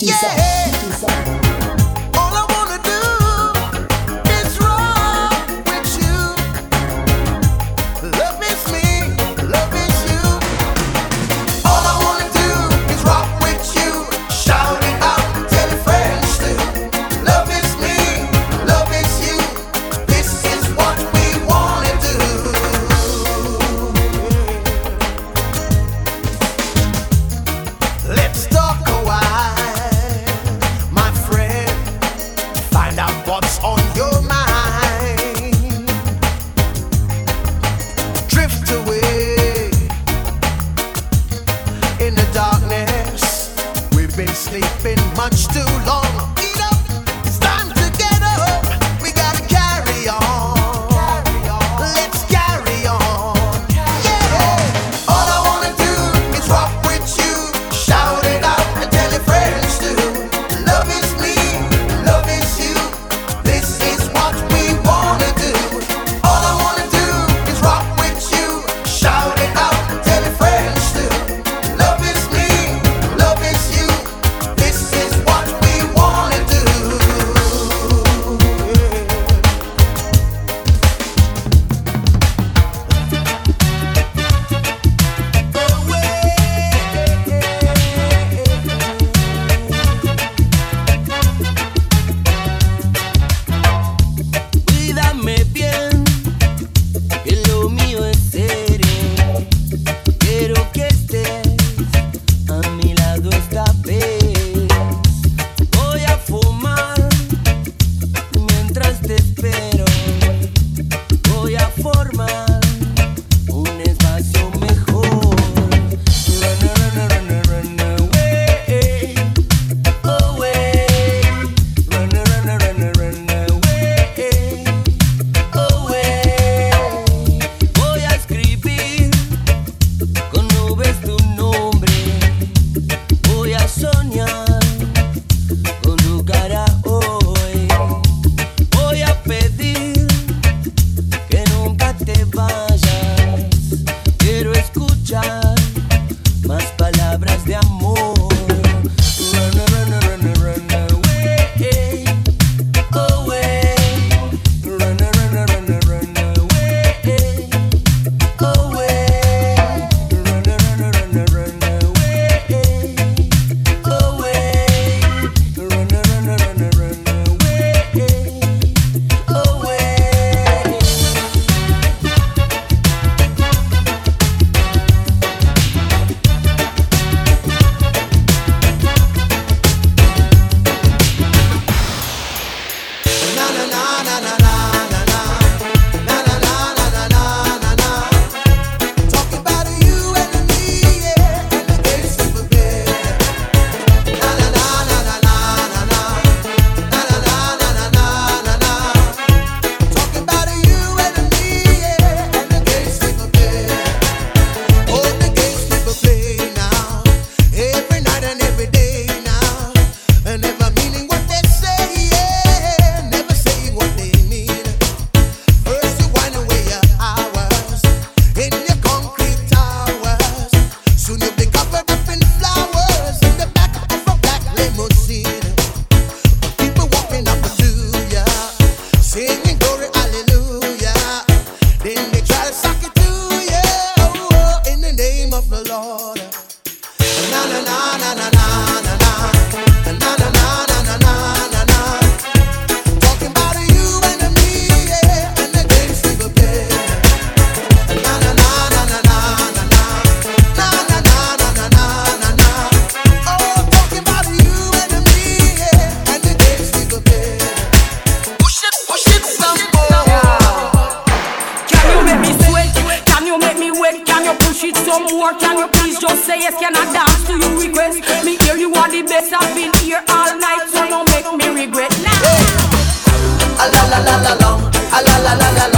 Yeah.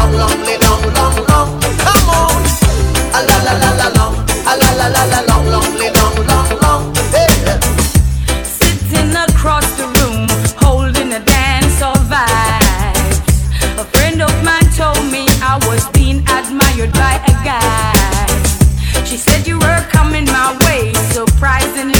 long, long, long, long, long. Come on. A la a la long, long, long, long, long. Sitting across the room, holding a dance of vibes. A friend of mine told me I was being admired by a guy. She said you were coming my way, surprisingly.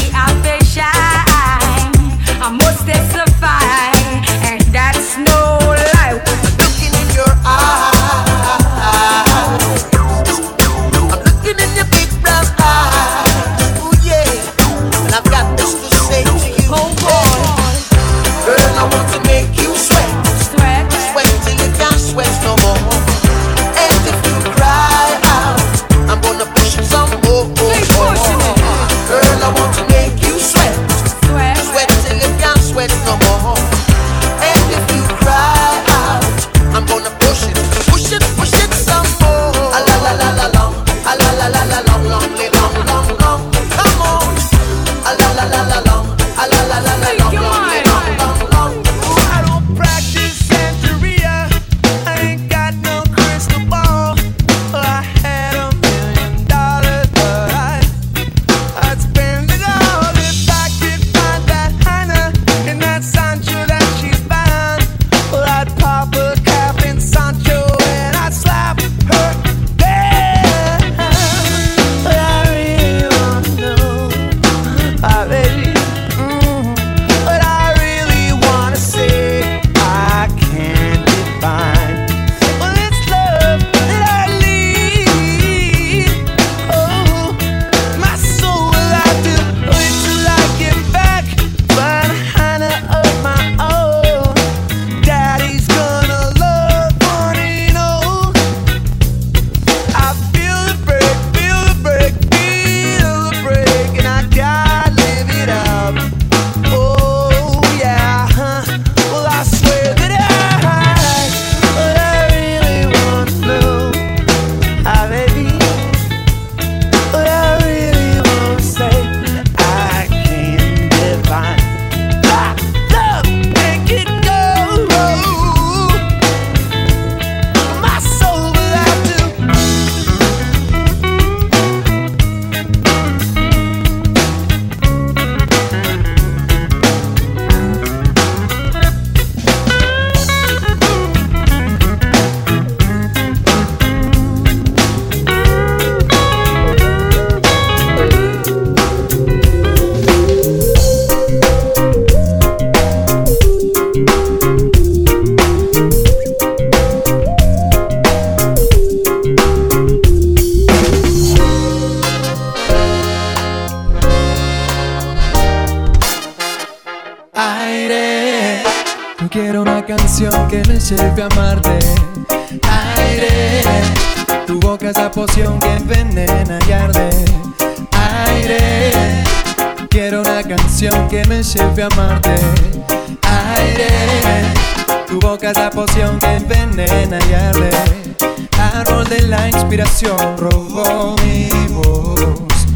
canción robó mi voz.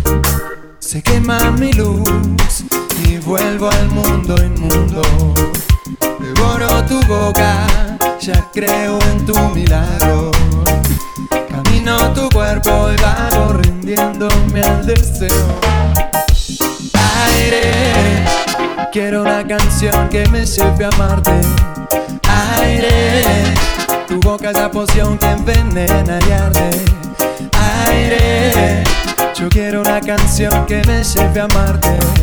Se quema mi luz y vuelvo al mundo inmundo. Devoro tu boca, ya creo en tu milagro. Camino tu cuerpo y vago rindiéndome al deseo. Aire, quiero una canción que me lleve a amarte que me lleve a amarte.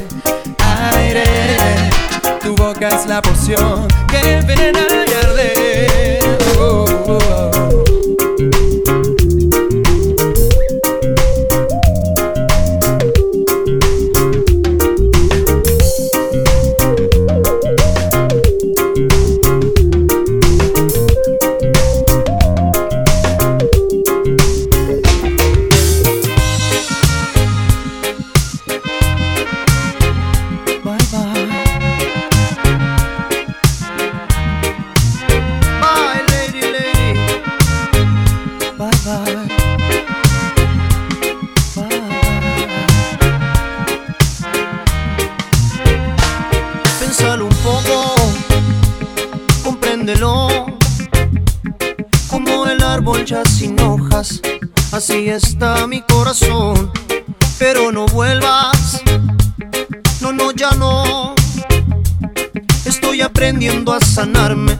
así está mi corazón. Pero no vuelvas, no, no, ya no. Estoy aprendiendo a sanarme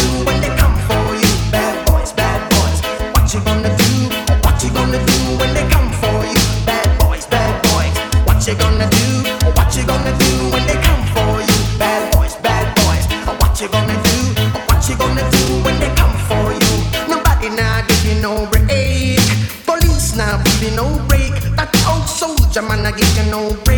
I'm gonna give you no break.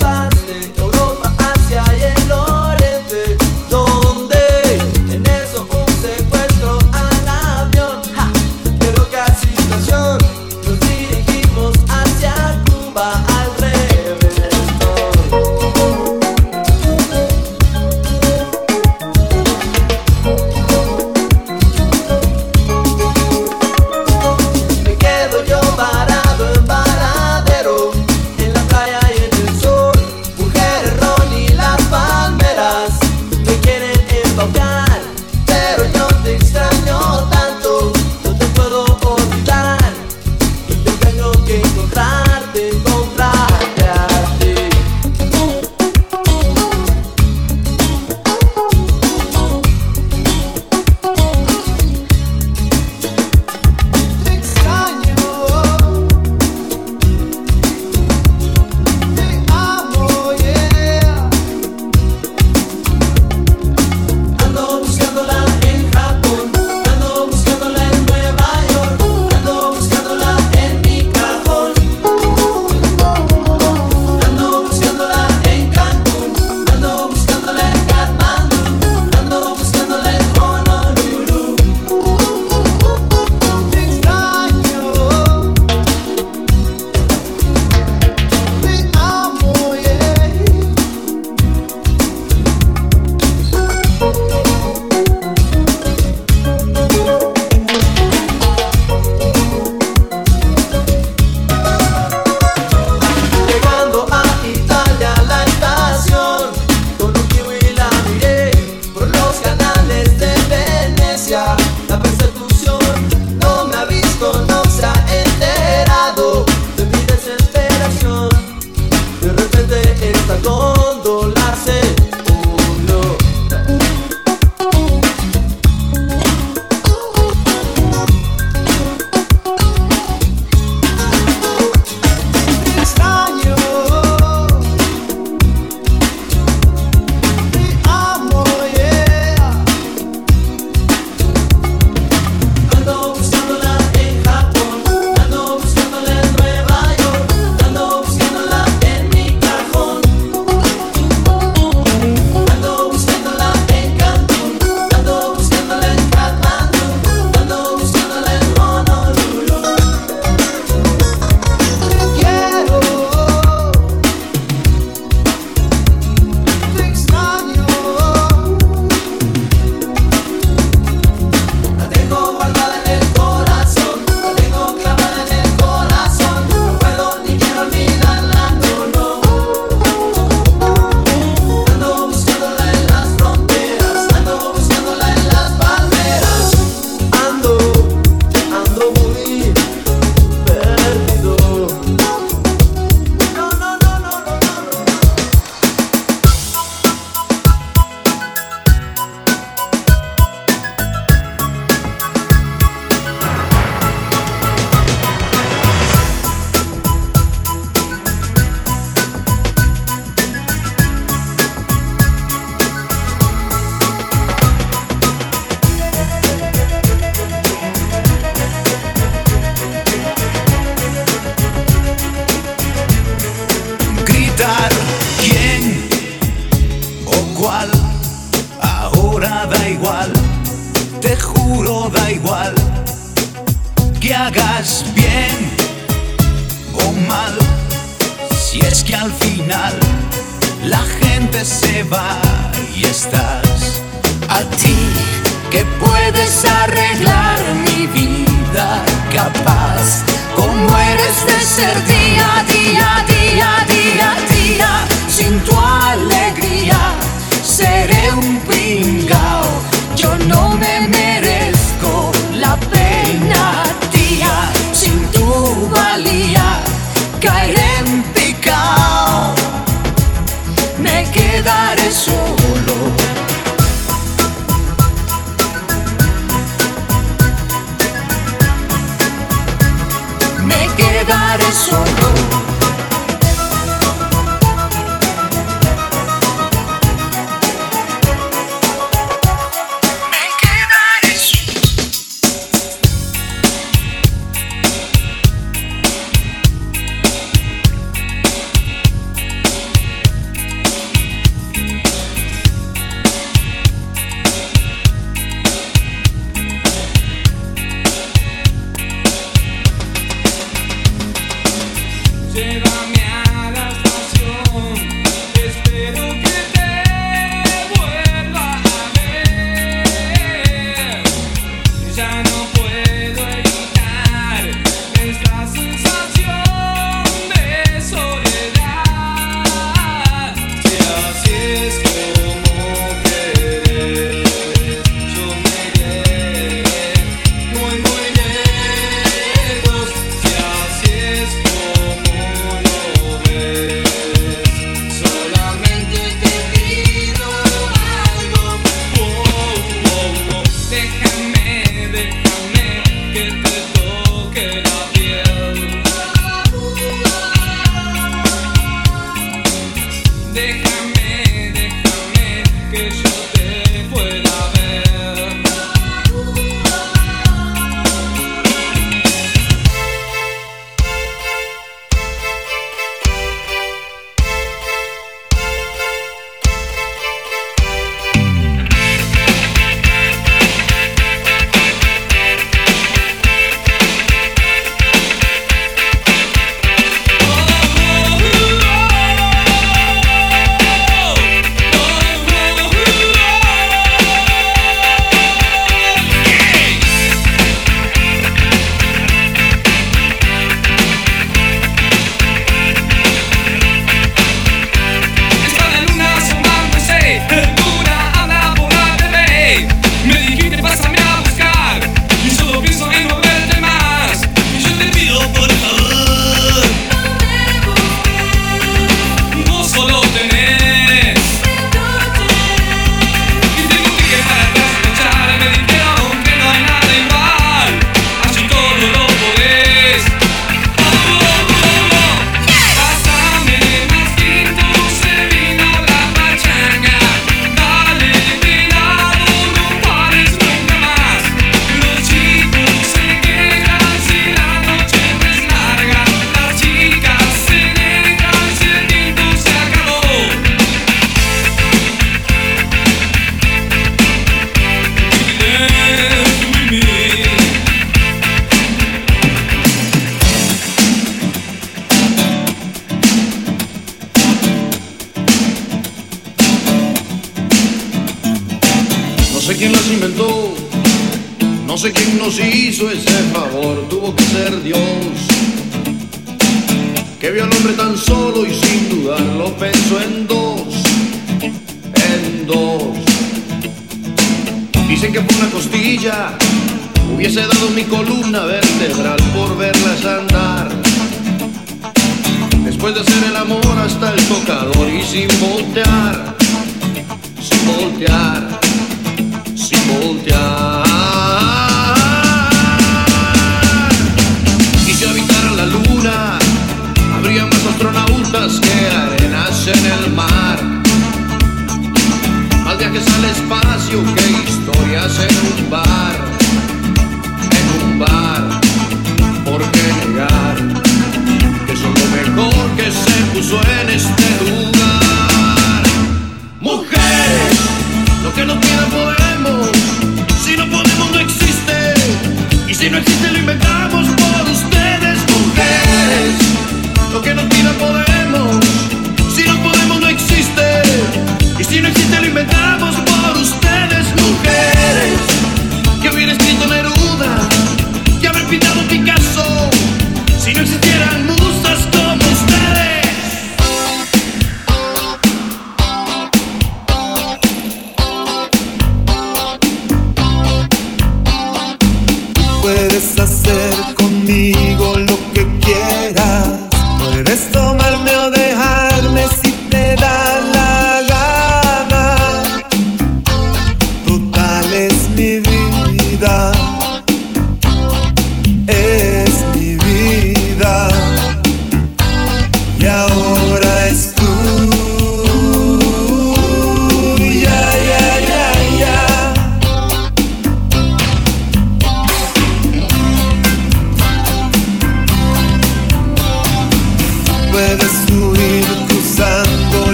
La